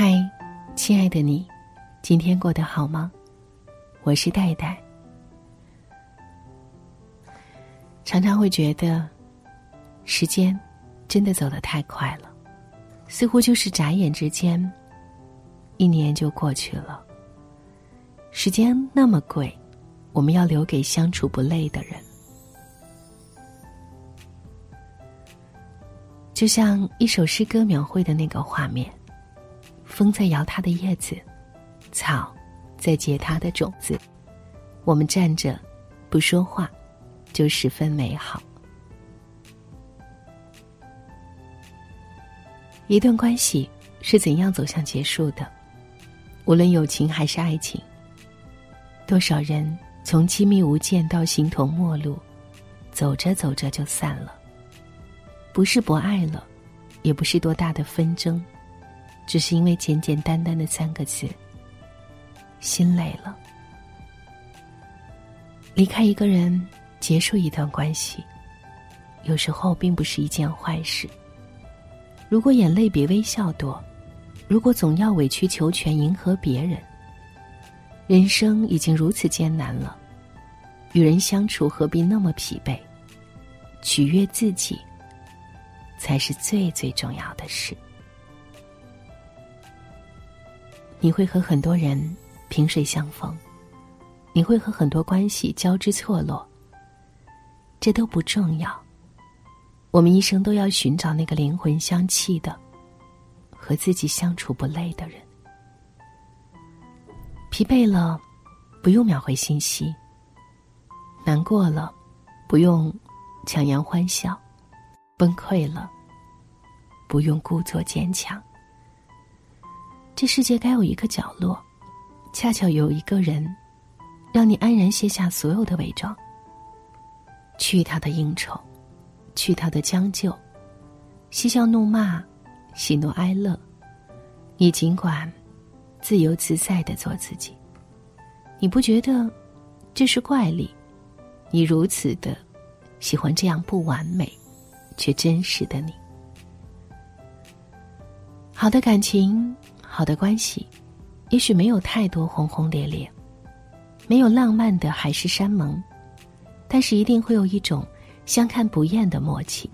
嗨，亲爱的你，今天过得好吗？我是戴戴。常常会觉得，时间真的走得太快了，似乎就是眨眼之间，一年就过去了。时间那么贵，我们要留给相处不累的人。就像一首诗歌描绘的那个画面。风在摇它的叶子，草在结它的种子。我们站着，不说话，就十分美好。一段关系是怎样走向结束的？无论友情还是爱情，多少人从亲密无间到形同陌路，走着走着就散了。不是不爱了，也不是多大的纷争。只是因为简简单单的三个字，心累了。离开一个人，结束一段关系，有时候并不是一件坏事。如果眼泪比微笑多，如果总要委曲求全迎合别人，人生已经如此艰难了，与人相处何必那么疲惫？取悦自己，才是最最重要的事。你会和很多人萍水相逢，你会和很多关系交织错落。这都不重要，我们一生都要寻找那个灵魂相契的，和自己相处不累的人。疲惫了，不用秒回信息；难过了，不用强颜欢笑；崩溃了，不用故作坚强。这世界该有一个角落，恰巧有一个人，让你安然卸下所有的伪装。去他的应酬，去他的将就，嬉笑怒骂，喜怒哀乐，你尽管自由自在的做自己。你不觉得这是怪力？你如此的喜欢这样不完美却真实的你。好的感情。好的关系，也许没有太多轰轰烈烈，没有浪漫的海誓山盟，但是一定会有一种相看不厌的默契。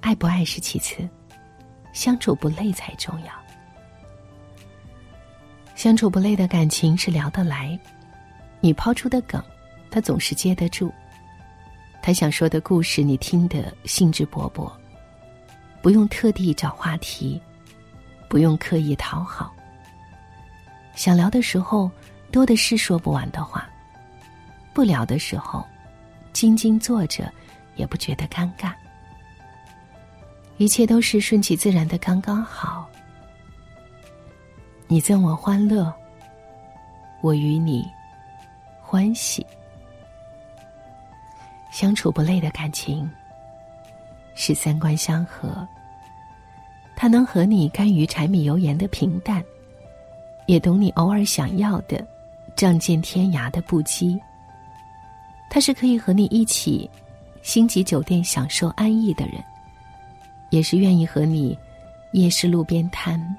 爱不爱是其次，相处不累才重要。相处不累的感情是聊得来，你抛出的梗，他总是接得住；他想说的故事，你听得兴致勃勃，不用特地找话题。不用刻意讨好。想聊的时候，多的是说不完的话；不聊的时候，静静坐着，也不觉得尴尬。一切都是顺其自然的，刚刚好。你赠我欢乐，我与你欢喜，相处不累的感情，是三观相合。他能和你甘于柴米油盐的平淡，也懂你偶尔想要的仗剑天涯的不羁。他是可以和你一起星级酒店享受安逸的人，也是愿意和你夜市路边摊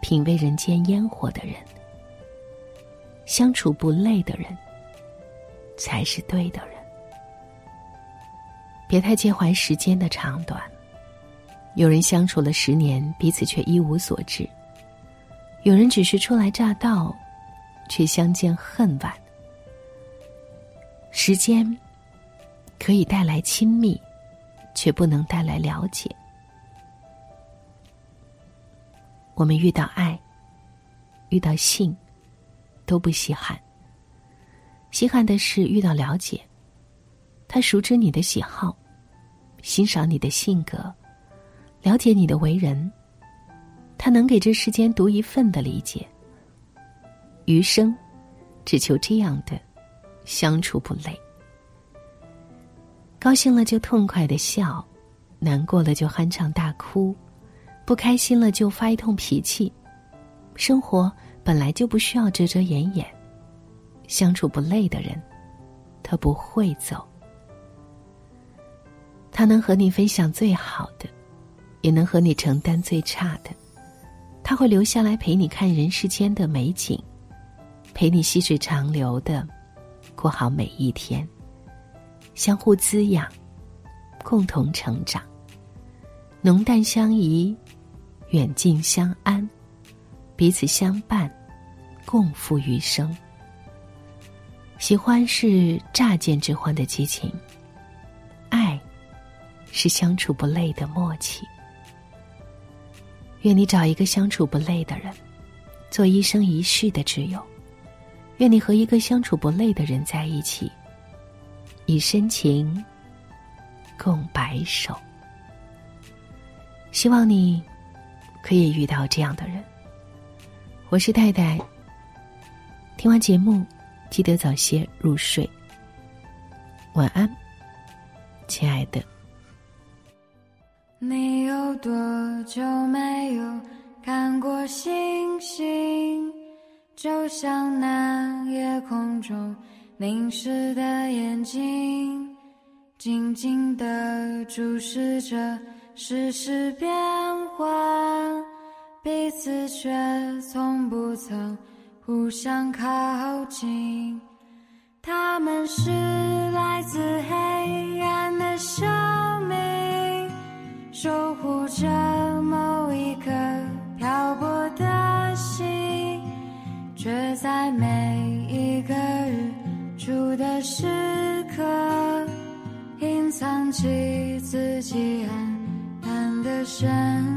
品味人间烟火的人。相处不累的人，才是对的人。别太介怀时间的长短。有人相处了十年，彼此却一无所知；有人只是初来乍到，却相见恨晚。时间可以带来亲密，却不能带来了解。我们遇到爱，遇到性，都不稀罕。稀罕的是遇到了解，他熟知你的喜好，欣赏你的性格。了解你的为人，他能给这世间独一份的理解。余生，只求这样的相处不累。高兴了就痛快的笑，难过了就酣畅大哭，不开心了就发一通脾气。生活本来就不需要遮遮掩掩，相处不累的人，他不会走。他能和你分享最好的。也能和你承担最差的，他会留下来陪你看人世间的美景，陪你细水长流的过好每一天，相互滋养，共同成长，浓淡相宜，远近相安，彼此相伴，共赴余生。喜欢是乍见之欢的激情，爱是相处不累的默契。愿你找一个相处不累的人，做一生一世的挚友。愿你和一个相处不累的人在一起，以深情共白首。希望你可以遇到这样的人。我是太太。听完节目，记得早些入睡。晚安，亲爱的。你有多久没有看过星星？就像那夜空中凝视的眼睛，静静地注视着世事变幻，彼此却从不曾互相靠近。他们是藏起自己黯淡的身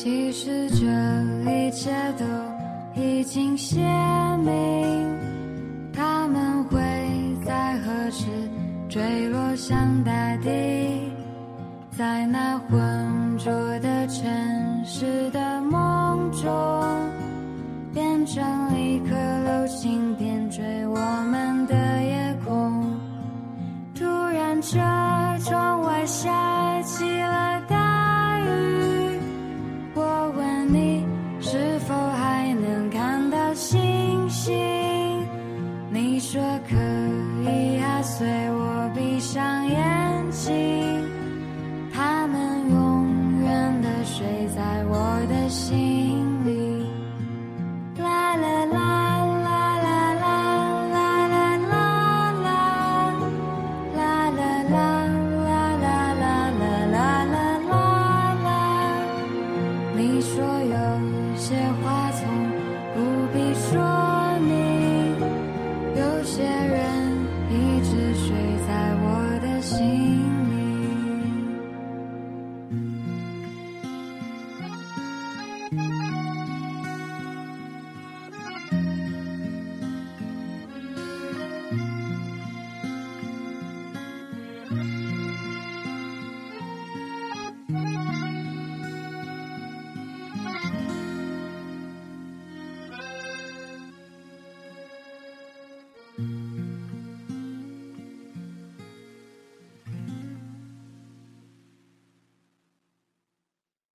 其实这一切都已经写明，他们会在何时坠落向大地，在那浑浊的城市的说有